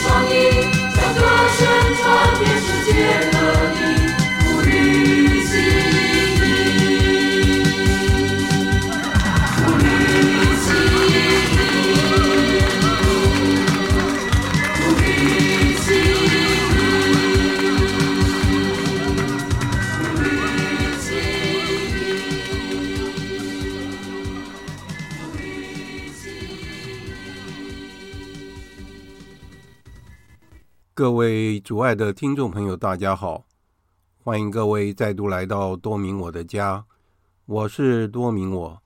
创意，将歌声传遍世界。各位主爱的听众朋友，大家好！欢迎各位再度来到多明我的家，我是多明我。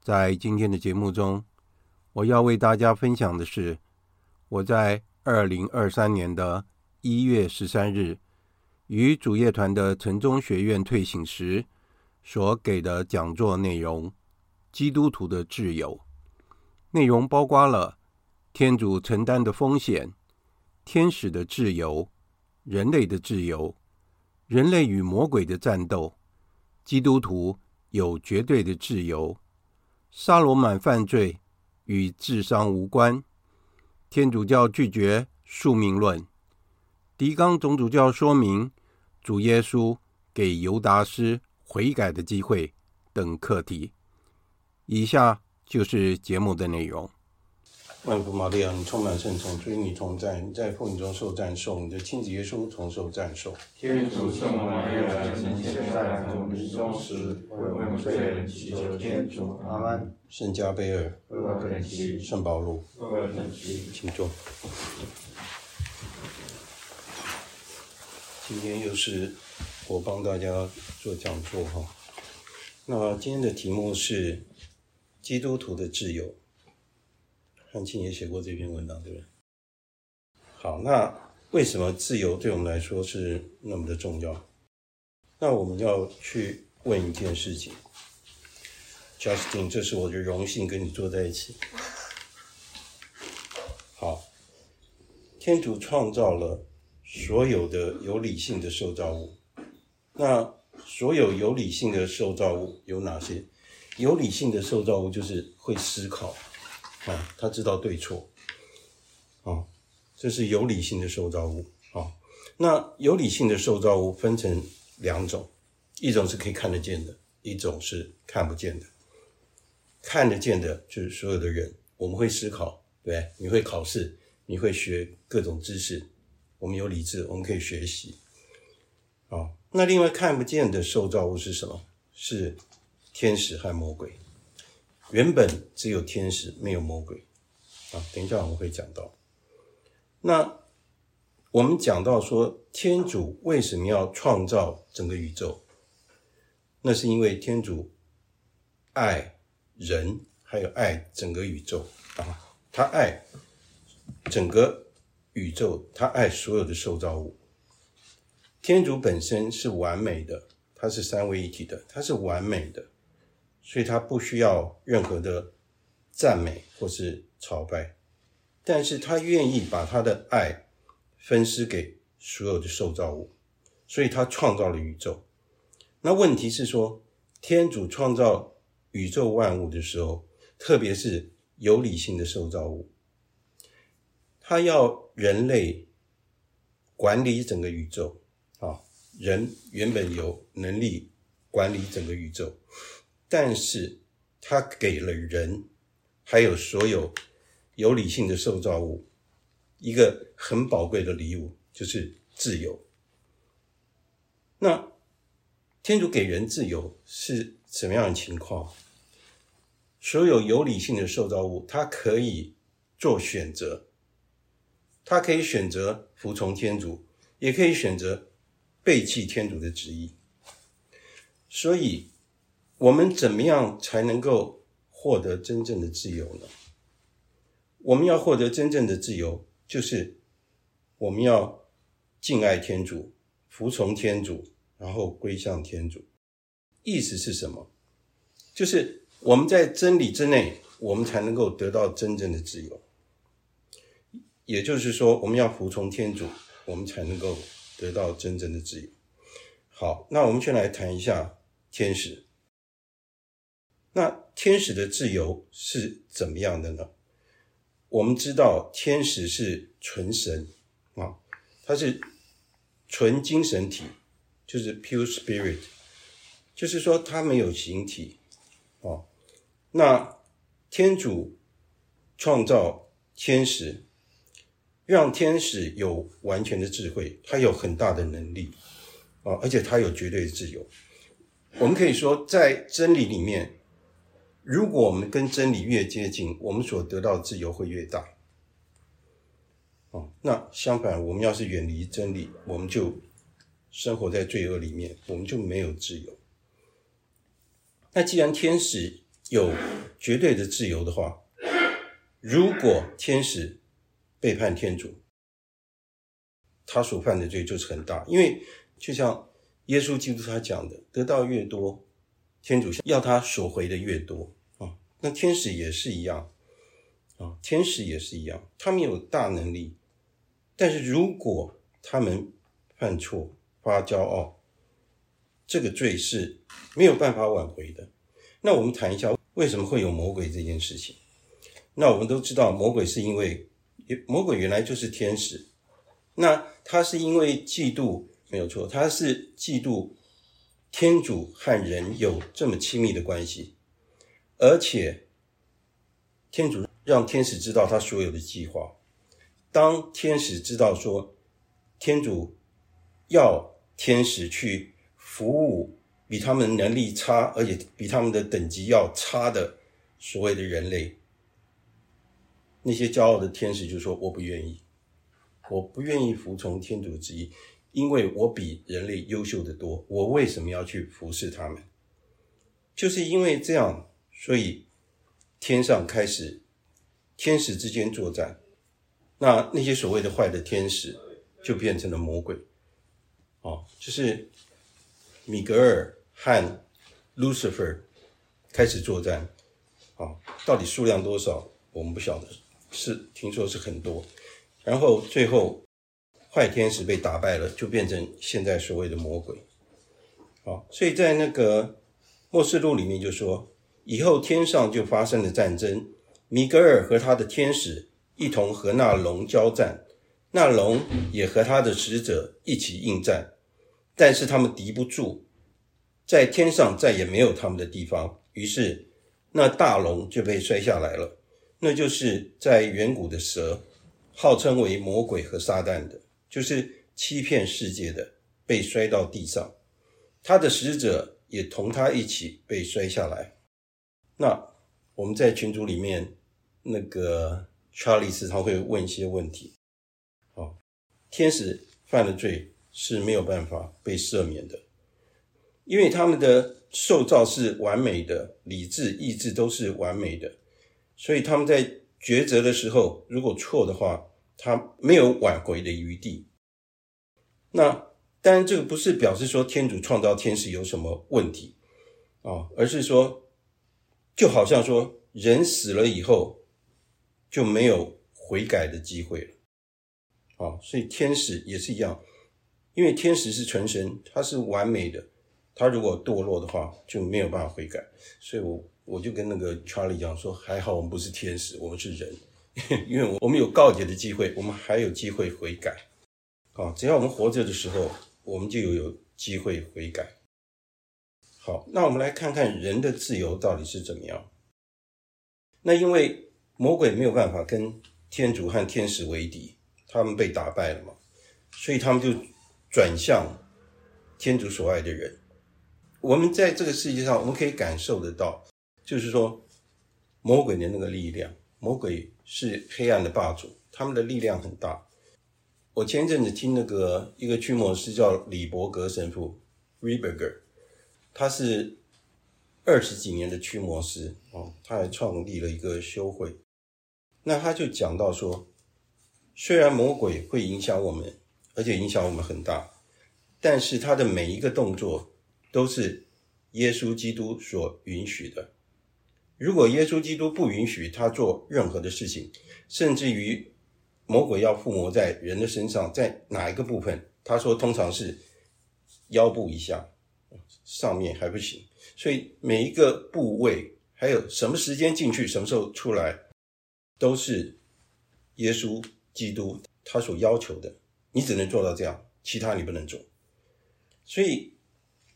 在今天的节目中，我要为大家分享的是我在二零二三年的一月十三日与主业团的城中学院退省时所给的讲座内容：基督徒的自由。内容包括了天主承担的风险。天使的自由，人类的自由，人类与魔鬼的战斗，基督徒有绝对的自由，撒罗满犯罪与智商无关，天主教拒绝宿命论，狄刚总主教说明主耶稣给犹达斯悔改的机会等课题。以下就是节目的内容。万福玛利亚，你充满圣宠，主与你同在，你在妇女中受赞颂，你的亲子耶稣同受赞颂。天主圣母玛利亚，请现在和我们临终时为我们罪人祈求天主。阿门。圣加贝尔，为我们祈。圣保禄。今天又是我帮大家做讲座哈。那今天的题目是基督徒的自由。汉庆也写过这篇文章，对不对？好，那为什么自由对我们来说是那么的重要？那我们要去问一件事情，Justin，这是我的荣幸跟你坐在一起。好，天主创造了所有的有理性的受造物，那所有有理性的受造物有哪些？有理性的受造物就是会思考。啊，他知道对错，啊，这是有理性的受造物啊。那有理性的受造物分成两种，一种是可以看得见的，一种是看不见的。看得见的就是所有的人，我们会思考，对，你会考试，你会学各种知识，我们有理智，我们可以学习。啊，那另外看不见的受造物是什么？是天使和魔鬼。原本只有天使，没有魔鬼，啊，等一下我们会讲到。那我们讲到说，天主为什么要创造整个宇宙？那是因为天主爱人，还有爱整个宇宙啊，他爱整个宇宙，他爱所有的受造物。天主本身是完美的，他是三位一体的，他是完美的。所以他不需要任何的赞美或是朝拜，但是他愿意把他的爱分施给所有的受造物，所以他创造了宇宙。那问题是说，天主创造宇宙万物的时候，特别是有理性的受造物，他要人类管理整个宇宙啊。人原本有能力管理整个宇宙，但是他给了人，还有所有有理性的受造物，一个很宝贵的礼物，就是自由。那天主给人自由是什么样的情况？所有有理性的受造物，他可以做选择，他可以选择服从天主，也可以选择背弃天主的旨意。所以，我们怎么样才能够获得真正的自由呢？我们要获得真正的自由，就是我们要敬爱天主，服从天主，然后归向天主。意思是什么？就是我们在真理之内，我们才能够得到真正的自由。也就是说，我们要服从天主，我们才能够得到真正的自由。好，那我们先来谈一下天使。那天使的自由是怎么样的呢？我们知道天使是纯神啊，他是纯精神体，就是 pure spirit，就是说他没有形体啊。那天主创造天使，让天使有完全的智慧，他有很大的能力啊，而且他有绝对的自由。我们可以说，在真理里面。如果我们跟真理越接近，我们所得到的自由会越大。哦，那相反，我们要是远离真理，我们就生活在罪恶里面，我们就没有自由。那既然天使有绝对的自由的话，如果天使背叛天主，他所犯的罪就是很大，因为就像耶稣基督他讲的，得到越多，天主要他索回的越多。天使也是一样，啊，天使也是一样，他们有大能力，但是如果他们犯错、发骄傲，这个罪是没有办法挽回的。那我们谈一下为什么会有魔鬼这件事情。那我们都知道，魔鬼是因为魔鬼原来就是天使，那他是因为嫉妒，没有错，他是嫉妒天主和人有这么亲密的关系。而且，天主让天使知道他所有的计划。当天使知道说，天主要天使去服务比他们能力差，而且比他们的等级要差的所谓的人类，那些骄傲的天使就说：“我不愿意，我不愿意服从天主之意，因为我比人类优秀得多。我为什么要去服侍他们？就是因为这样。”所以，天上开始天使之间作战，那那些所谓的坏的天使就变成了魔鬼，哦，就是米格尔和 Lucifer 开始作战，啊，到底数量多少我们不晓得，是听说是很多，然后最后坏天使被打败了，就变成现在所谓的魔鬼，啊，所以在那个末世录里面就说。以后天上就发生了战争，米格尔和他的天使一同和那龙交战，那龙也和他的使者一起应战，但是他们敌不住，在天上再也没有他们的地方。于是那大龙就被摔下来了，那就是在远古的蛇，号称为魔鬼和撒旦的，就是欺骗世界的，被摔到地上，他的使者也同他一起被摔下来。那我们在群组里面，那个查理时常会问一些问题。哦，天使犯了罪是没有办法被赦免的，因为他们的受造是完美的，理智、意志都是完美的，所以他们在抉择的时候，如果错的话，他没有挽回的余地。那当然，这个不是表示说天主创造天使有什么问题啊，哦，而是说。就好像说，人死了以后就没有悔改的机会了，啊，所以天使也是一样，因为天使是纯神，他是完美的，他如果堕落的话就没有办法悔改。所以我我就跟那个 Charlie 讲说，还好我们不是天使，我们是人，因为我们有告解的机会，我们还有机会悔改。啊，只要我们活着的时候，我们就有有机会悔改。好，那我们来看看人的自由到底是怎么样。那因为魔鬼没有办法跟天主和天使为敌，他们被打败了嘛，所以他们就转向天主所爱的人。我们在这个世界上，我们可以感受得到，就是说魔鬼的那个力量，魔鬼是黑暗的霸主，他们的力量很大。我前一阵子听那个一个驱魔师叫李伯格神父 Rieberger，他是。二十几年的驱魔师哦，他还创立了一个修会。那他就讲到说，虽然魔鬼会影响我们，而且影响我们很大，但是他的每一个动作都是耶稣基督所允许的。如果耶稣基督不允许他做任何的事情，甚至于魔鬼要附魔在人的身上，在哪一个部分？他说通常是腰部以下，上面还不行。所以每一个部位，还有什么时间进去，什么时候出来，都是耶稣基督他所要求的。你只能做到这样，其他你不能做。所以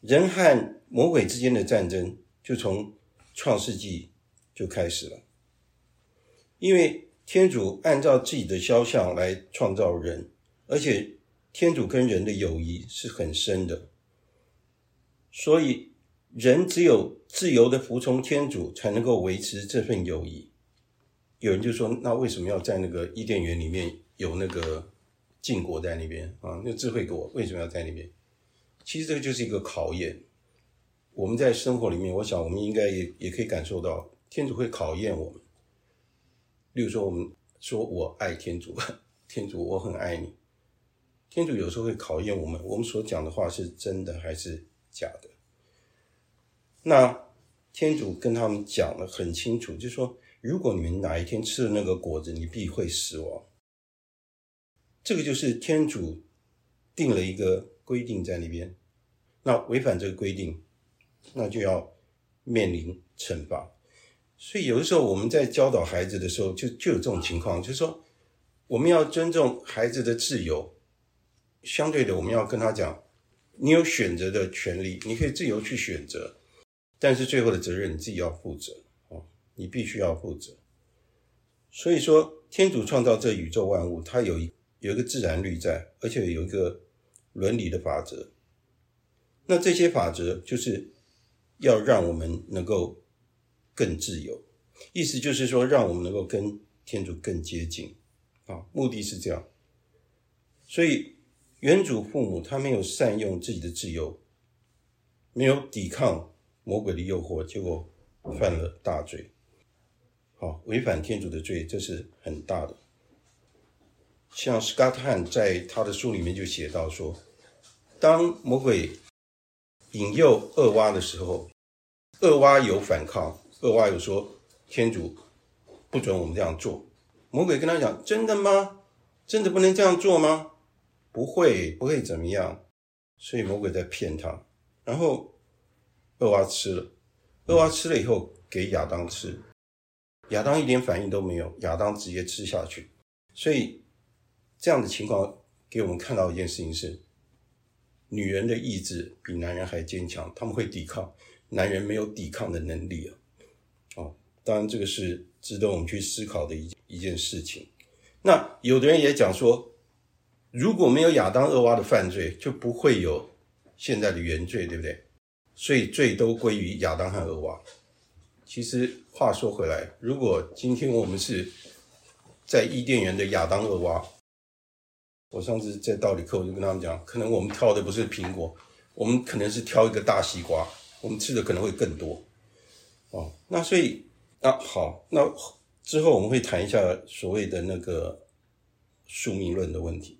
人和魔鬼之间的战争，就从创世纪就开始了。因为天主按照自己的肖像来创造人，而且天主跟人的友谊是很深的，所以。人只有自由的服从天主，才能够维持这份友谊。有人就说：“那为什么要在那个伊甸园里面有那个禁果在那边啊？那智慧果为什么要在那边？”其实这个就是一个考验。我们在生活里面，我想我们应该也也可以感受到，天主会考验我们。例如说，我们说我爱天主，天主我很爱你。天主有时候会考验我们，我们所讲的话是真的还是假的？那天主跟他们讲得很清楚，就说，如果你们哪一天吃了那个果子，你必会死亡。这个就是天主定了一个规定在那边。那违反这个规定，那就要面临惩罚。所以有的时候我们在教导孩子的时候，就就有这种情况，就是说，我们要尊重孩子的自由。相对的，我们要跟他讲，你有选择的权利，你可以自由去选择。但是最后的责任你自己要负责哦，你必须要负责。所以说，天主创造这宇宙万物，它有一有一个自然律在，而且有一个伦理的法则。那这些法则就是要让我们能够更自由，意思就是说，让我们能够跟天主更接近啊，目的是这样。所以，原主父母他没有善用自己的自由，没有抵抗。魔鬼的诱惑，结果犯了大罪，好，违反天主的罪，这是很大的。像斯卡特汉在他的书里面就写到说，当魔鬼引诱恶娃的时候，恶娃有反抗，恶娃有说天主不准我们这样做。魔鬼跟他讲：“真的吗？真的不能这样做吗？不会，不会怎么样。”所以魔鬼在骗他，然后。厄娃吃了，厄娃吃了以后给亚当吃，亚当一点反应都没有，亚当直接吃下去。所以这样的情况给我们看到一件事情是，女人的意志比男人还坚强，他们会抵抗，男人没有抵抗的能力啊。哦，当然这个是值得我们去思考的一一件事情。那有的人也讲说，如果没有亚当、厄娃的犯罪，就不会有现在的原罪，对不对？所以罪都归于亚当和厄娃。其实话说回来，如果今天我们是在伊甸园的亚当、厄娃，我上次在道理课我就跟他们讲，可能我们挑的不是苹果，我们可能是挑一个大西瓜，我们吃的可能会更多。哦，那所以啊，好，那之后我们会谈一下所谓的那个宿命论的问题。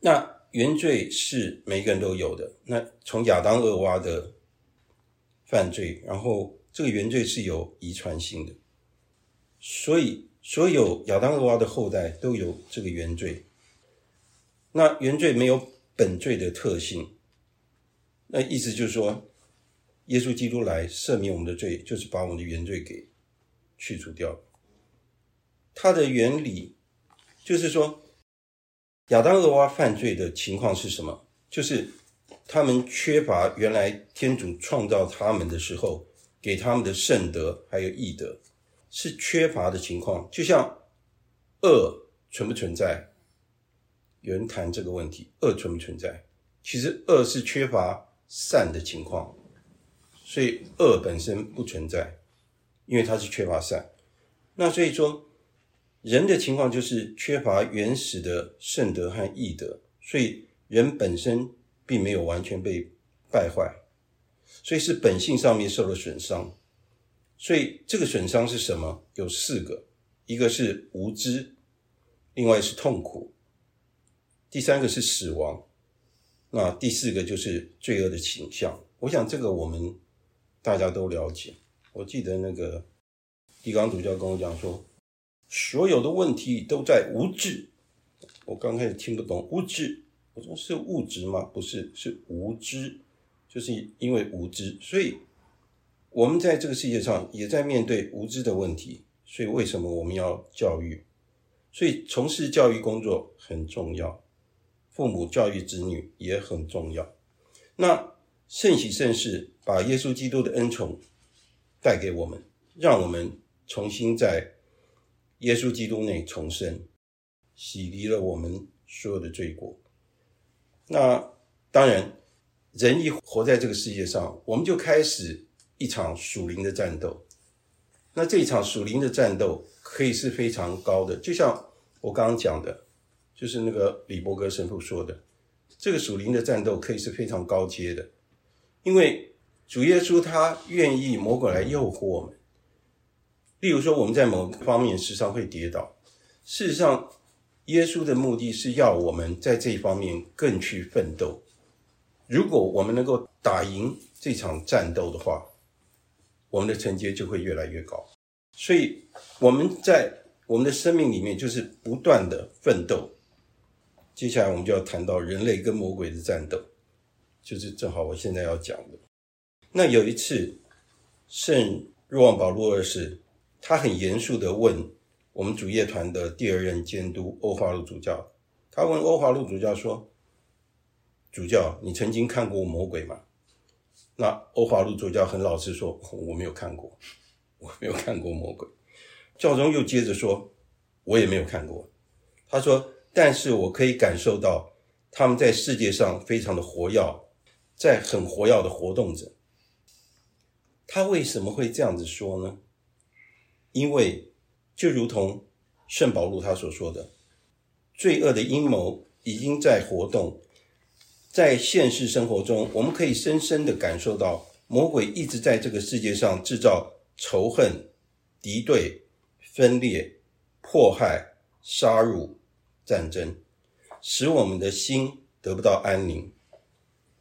那。原罪是每个人都有的。那从亚当、厄娃的犯罪，然后这个原罪是有遗传性的，所以所有亚当、厄娃的后代都有这个原罪。那原罪没有本罪的特性。那意思就是说，耶稣基督来赦免我们的罪，就是把我们的原罪给去除掉。它的原理就是说，亚当、厄娃犯罪的情况是什么？就是他们缺乏原来天主创造他们的时候给他们的圣德还有义德，是缺乏的情况。就像恶存不存在？有人谈这个问题，恶存不存在？其实恶是缺乏。善的情况，所以恶本身不存在，因为它是缺乏善。那所以说，人的情况就是缺乏原始的圣德和义德，所以人本身并没有完全被败坏，所以是本性上面受了损伤。所以这个损伤是什么？有四个，一个是无知，另外是痛苦，第三个是死亡。那第四个就是罪恶的倾向，我想这个我们大家都了解。我记得那个地刚主教跟我讲说，所有的问题都在无知。我刚开始听不懂无知，我说是物质吗？不是，是无知，就是因为无知，所以我们在这个世界上也在面对无知的问题。所以为什么我们要教育？所以从事教育工作很重要。父母教育子女也很重要。那圣喜圣事把耶稣基督的恩宠带给我们，让我们重新在耶稣基督内重生，洗涤了我们所有的罪过。那当然，人一活在这个世界上，我们就开始一场属灵的战斗。那这一场属灵的战斗可以是非常高的，就像我刚刚讲的。就是那个李伯格神父说的，这个属灵的战斗可以是非常高阶的，因为主耶稣他愿意魔鬼来诱惑我们。例如说，我们在某方面时常会跌倒，事实上，耶稣的目的是要我们在这一方面更去奋斗。如果我们能够打赢这场战斗的话，我们的成绩就会越来越高。所以我们在我们的生命里面就是不断的奋斗。接下来我们就要谈到人类跟魔鬼的战斗，就是正好我现在要讲的。那有一次，圣若望保禄二世，他很严肃地问我们主业团的第二任监督欧华路主教，他问欧华路主教说：“主教，你曾经看过魔鬼吗？”那欧华路主教很老实说：“我没有看过，我没有看过魔鬼。”教宗又接着说：“我也没有看过。”他说。但是我可以感受到他们在世界上非常的活跃，在很活跃的活动着。他为什么会这样子说呢？因为就如同圣保禄他所说的，罪恶的阴谋已经在活动，在现实生活中，我们可以深深的感受到魔鬼一直在这个世界上制造仇恨、敌对、分裂、迫害、杀戮。战争使我们的心得不到安宁，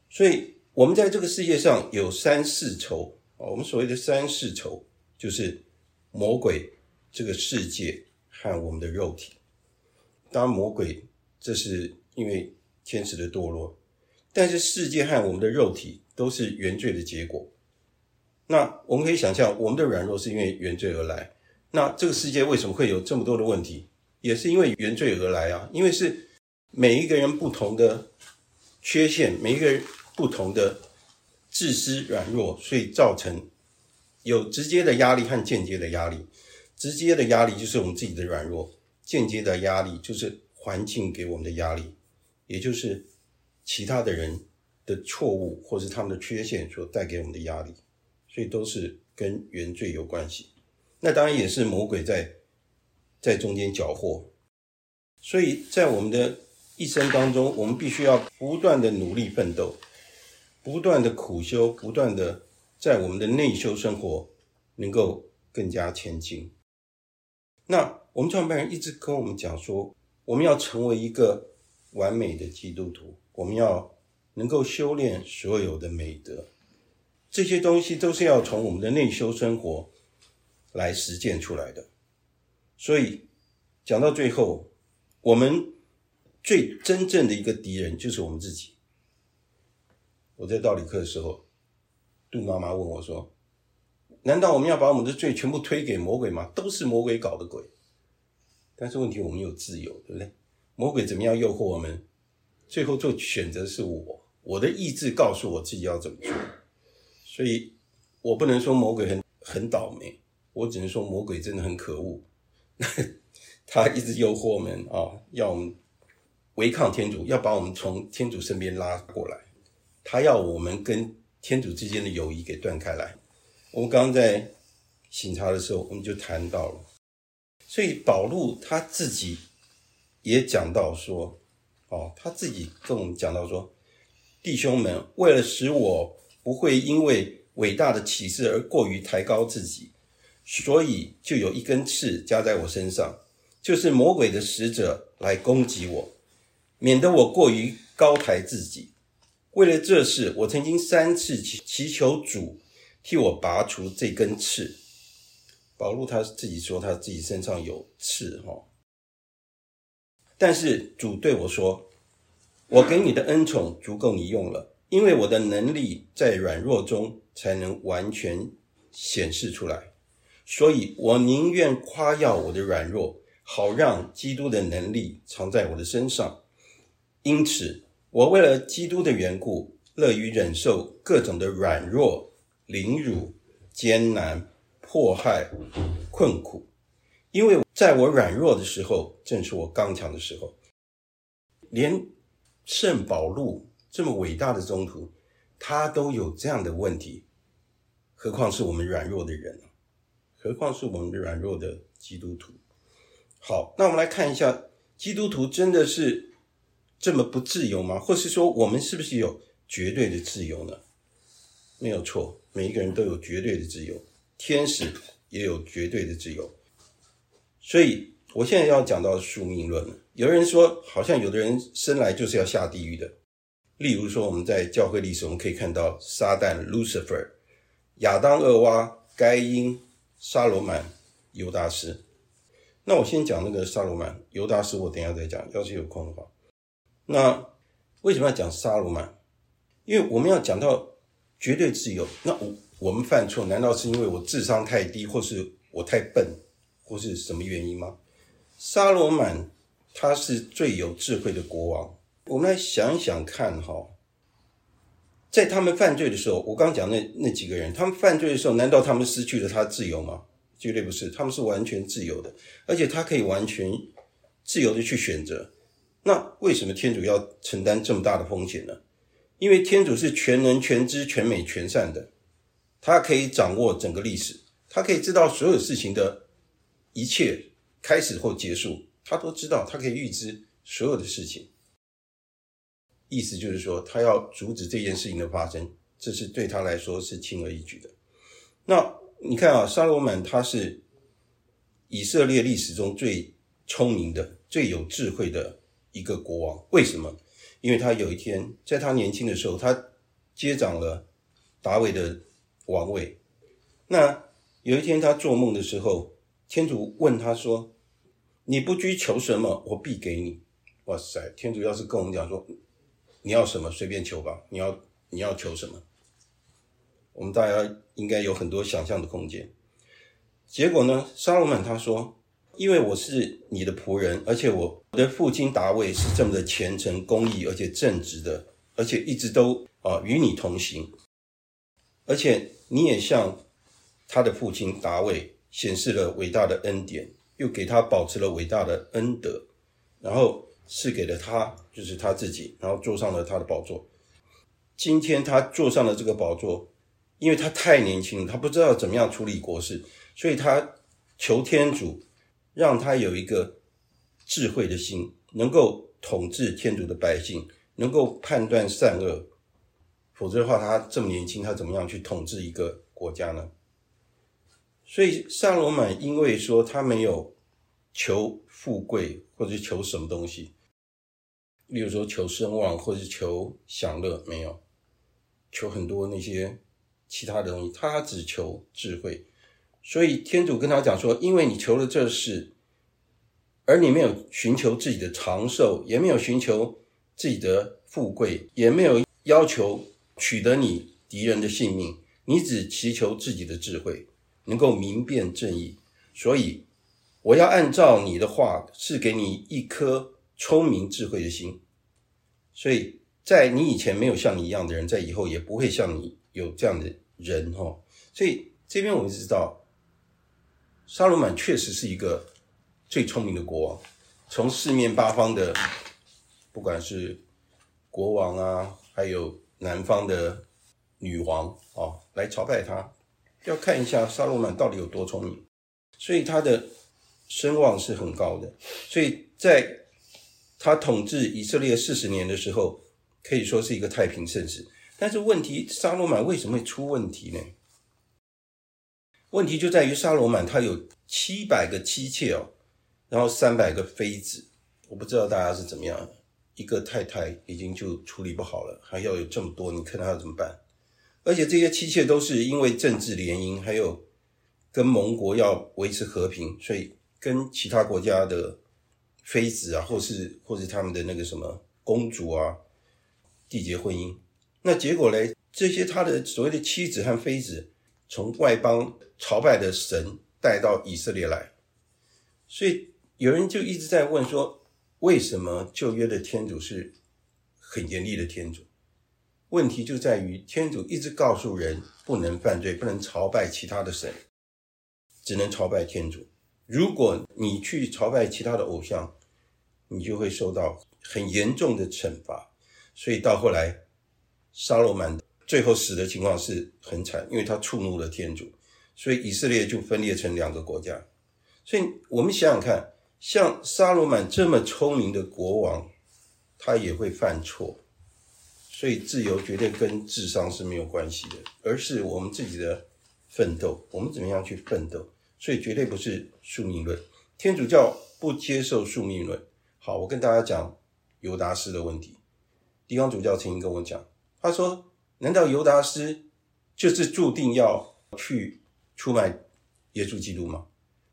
所以我们在这个世界上有三世仇啊。我们所谓的三世仇，就是魔鬼、这个世界和我们的肉体。当，魔鬼这是因为天使的堕落，但是世界和我们的肉体都是原罪的结果。那我们可以想象，我们的软弱是因为原罪而来。那这个世界为什么会有这么多的问题？也是因为原罪而来啊，因为是每一个人不同的缺陷，每一个人不同的自私软弱，所以造成有直接的压力和间接的压力。直接的压力就是我们自己的软弱，间接的压力就是环境给我们的压力，也就是其他的人的错误或是他们的缺陷所带给我们的压力，所以都是跟原罪有关系。那当然也是魔鬼在。在中间搅和，所以在我们的一生当中，我们必须要不断的努力奋斗，不断的苦修，不断的在我们的内修生活能够更加前进。那我们创办人一直跟我们讲说，我们要成为一个完美的基督徒，我们要能够修炼所有的美德，这些东西都是要从我们的内修生活来实践出来的。所以讲到最后，我们最真正的一个敌人就是我们自己。我在道理课的时候，杜妈妈问我说：“难道我们要把我们的罪全部推给魔鬼吗？都是魔鬼搞的鬼。”但是问题，我们有自由，对不对？魔鬼怎么样诱惑我们？最后做选择是我，我的意志告诉我自己要怎么做。所以，我不能说魔鬼很很倒霉，我只能说魔鬼真的很可恶。他一直诱惑我们啊，要我们违抗天主，要把我们从天主身边拉过来。他要我们跟天主之间的友谊给断开来。我们刚刚在醒茶的时候，我们就谈到了。所以保禄他自己也讲到说，哦，他自己跟我们讲到说，弟兄们，为了使我不会因为伟大的启示而过于抬高自己，所以就有一根刺加在我身上。就是魔鬼的使者来攻击我，免得我过于高抬自己。为了这事，我曾经三次祈祈求主替我拔除这根刺。保禄他自己说他自己身上有刺哈，但是主对我说：“我给你的恩宠足够你用了，因为我的能力在软弱中才能完全显示出来。所以我宁愿夸耀我的软弱。”好让基督的能力藏在我的身上，因此我为了基督的缘故，乐于忍受各种的软弱、凌辱、艰难、迫害、困苦，因为在我软弱的时候，正是我刚强的时候。连圣保禄这么伟大的宗徒，他都有这样的问题，何况是我们软弱的人，何况是我们软弱的基督徒。好，那我们来看一下，基督徒真的是这么不自由吗？或是说，我们是不是有绝对的自由呢？没有错，每一个人都有绝对的自由，天使也有绝对的自由。所以，我现在要讲到宿命论了。有人说，好像有的人生来就是要下地狱的。例如说，我们在教会历史，我们可以看到撒旦 （Lucifer）、亚当、厄娃、该因、沙罗曼、犹达斯。那我先讲那个沙罗曼、犹达斯，我等下再讲，要是有空的话。那为什么要讲沙罗曼？因为我们要讲到绝对自由。那我我们犯错，难道是因为我智商太低，或是我太笨，或是什么原因吗？沙罗曼他是最有智慧的国王。我们来想一想看哈，在他们犯罪的时候，我刚讲那那几个人，他们犯罪的时候，难道他们失去了他自由吗？绝对不是，他们是完全自由的，而且他可以完全自由的去选择。那为什么天主要承担这么大的风险呢？因为天主是全能、全知、全美、全善的，他可以掌握整个历史，他可以知道所有事情的一切开始或结束，他都知道，他可以预知所有的事情。意思就是说，他要阻止这件事情的发生，这是对他来说是轻而易举的。那。你看啊，撒罗满他是以色列历史中最聪明的、最有智慧的一个国王。为什么？因为他有一天在他年轻的时候，他接掌了达维的王位。那有一天他做梦的时候，天主问他说：“你不拘求什么，我必给你。”哇塞！天主要是跟我们讲说：“你要什么，随便求吧。你要你要求什么？”我们大家应该有很多想象的空间。结果呢，沙罗曼他说：“因为我是你的仆人，而且我我的父亲达卫是这么的虔诚、公义，而且正直的，而且一直都啊与你同行。而且你也向他的父亲达卫显示了伟大的恩典，又给他保持了伟大的恩德，然后赐给了他，就是他自己，然后坐上了他的宝座。今天他坐上了这个宝座。”因为他太年轻了，他不知道怎么样处理国事，所以他求天主让他有一个智慧的心，能够统治天主的百姓，能够判断善恶。否则的话，他这么年轻，他怎么样去统治一个国家呢？所以撒罗满因为说他没有求富贵，或者求什么东西，例如说求声望，或者求享乐，没有求很多那些。其他的东西，他只求智慧，所以天主跟他讲说：“因为你求了这事，而你没有寻求自己的长寿，也没有寻求自己的富贵，也没有要求取得你敌人的性命，你只祈求自己的智慧，能够明辨正义。所以我要按照你的话，是给你一颗聪明智慧的心。所以在你以前没有像你一样的人，在以后也不会像你有这样的人哦。所以这边我们知道，沙罗满确实是一个最聪明的国王，从四面八方的，不管是国王啊，还有南方的女王啊，来朝拜他，要看一下沙罗满到底有多聪明。所以他的声望是很高的。所以在他统治以色列四十年的时候，可以说是一个太平盛世。但是问题，沙罗满为什么会出问题呢？问题就在于沙罗曼他有七百个妻妾哦，然后三百个妃子。我不知道大家是怎么样，一个太太已经就处理不好了，还要有这么多，你看他要怎么办？而且这些妻妾都是因为政治联姻，还有跟盟国要维持和平，所以跟其他国家的。妃子啊，或是或是他们的那个什么公主啊，缔结婚姻，那结果呢？这些他的所谓的妻子和妃子，从外邦朝拜的神带到以色列来，所以有人就一直在问说，为什么旧约的天主是很严厉的天主？问题就在于天主一直告诉人不能犯罪，不能朝拜其他的神，只能朝拜天主。如果你去朝拜其他的偶像，你就会受到很严重的惩罚，所以到后来，沙罗满最后死的情况是很惨，因为他触怒了天主，所以以色列就分裂成两个国家。所以我们想想看，像沙罗满这么聪明的国王，他也会犯错，所以自由绝对跟智商是没有关系的，而是我们自己的奋斗，我们怎么样去奋斗，所以绝对不是宿命论。天主教不接受宿命论。好，我跟大家讲犹达斯的问题。地方主教曾经跟我讲，他说：“难道犹达斯就是注定要去出卖耶稣基督吗？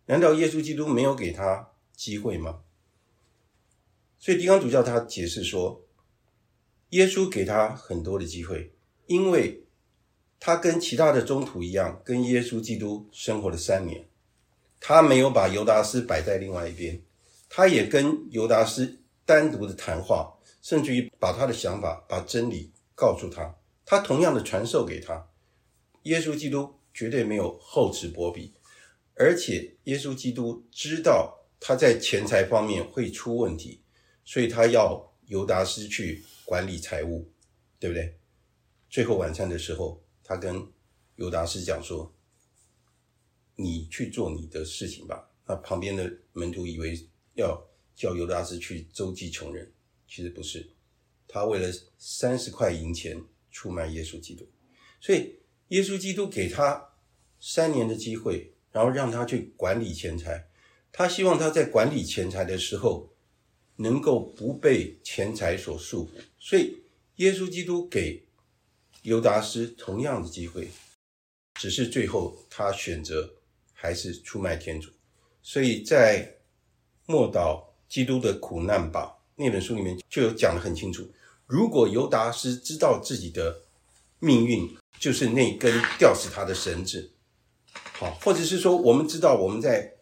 难道耶稣基督没有给他机会吗？”所以地方主教他解释说，耶稣给他很多的机会，因为他跟其他的宗徒一样，跟耶稣基督生活了三年，他没有把犹达斯摆在另外一边。他也跟犹达斯单独的谈话，甚至于把他的想法、把真理告诉他，他同样的传授给他。耶稣基督绝对没有厚此薄彼，而且耶稣基督知道他在钱财方面会出问题，所以他要犹达斯去管理财务，对不对？最后晚餐的时候，他跟犹达斯讲说：“你去做你的事情吧。”那旁边的门徒以为。要叫犹达斯去周济穷人，其实不是，他为了三十块银钱出卖耶稣基督，所以耶稣基督给他三年的机会，然后让他去管理钱财，他希望他在管理钱财的时候能够不被钱财所束缚，所以耶稣基督给犹达斯同样的机会，只是最后他选择还是出卖天主，所以在。默祷基督的苦难吧，那本书里面就有讲得很清楚。如果犹达斯知道自己的命运就是那根吊死他的绳子，好，或者是说我们知道我们在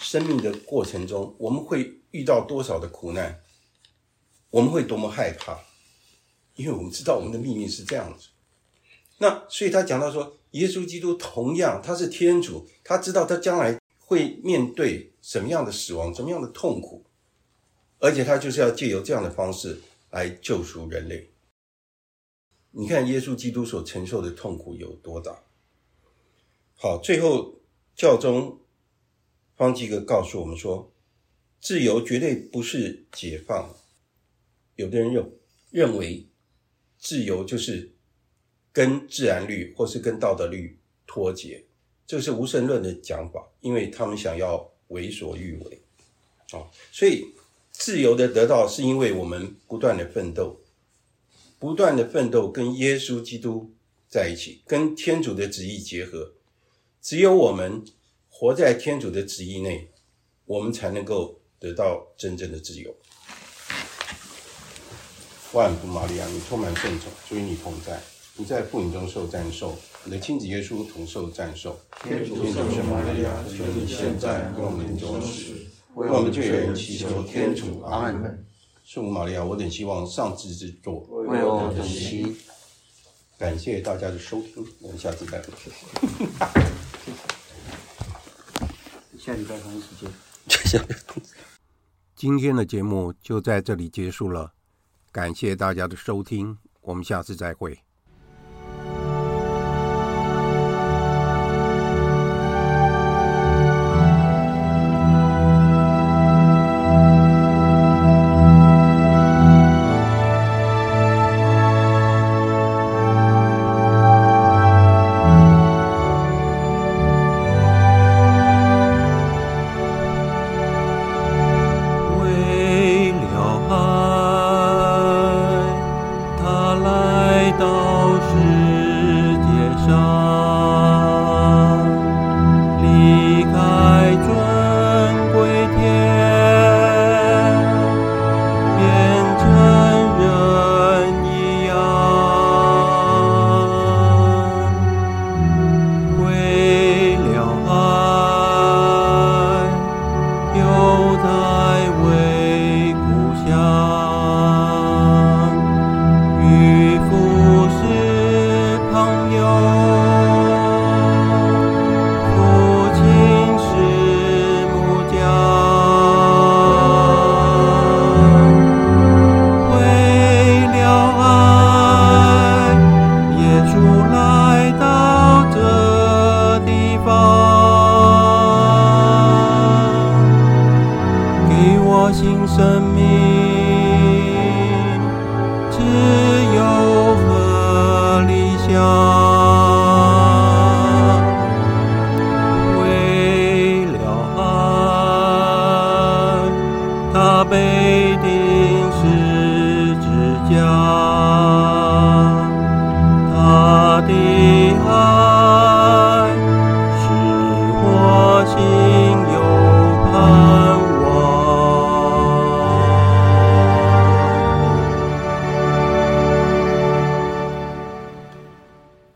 生命的过程中我们会遇到多少的苦难，我们会多么害怕，因为我们知道我们的命运是这样子。那所以他讲到说，耶稣基督同样他是天主，他知道他将来。会面对什么样的死亡，什么样的痛苦，而且他就是要借由这样的方式来救赎人类。你看耶稣基督所承受的痛苦有多大？好，最后教宗方济各告诉我们说，自由绝对不是解放。有的人认认为自由就是跟自然律或是跟道德律脱节。这是无神论的讲法，因为他们想要为所欲为，啊，所以自由的得到是因为我们不断的奋斗，不断的奋斗跟耶稣基督在一起，跟天主的旨意结合，只有我们活在天主的旨意内，我们才能够得到真正的自由。万福玛利亚，你充满圣宠，主与你同在。你在父影中受赞颂，你的亲子耶稣同受赞颂。天主圣母玛利亚，求你现在为我们同时，为我们救援祈求天主。阿门。圣母玛利亚，我等希望上帝之作，为我等祈。感谢大家的收听，我们下次再会。下礼拜同一时间。今天的节目就在这里结束了，感谢大家的收听，我们下次再会。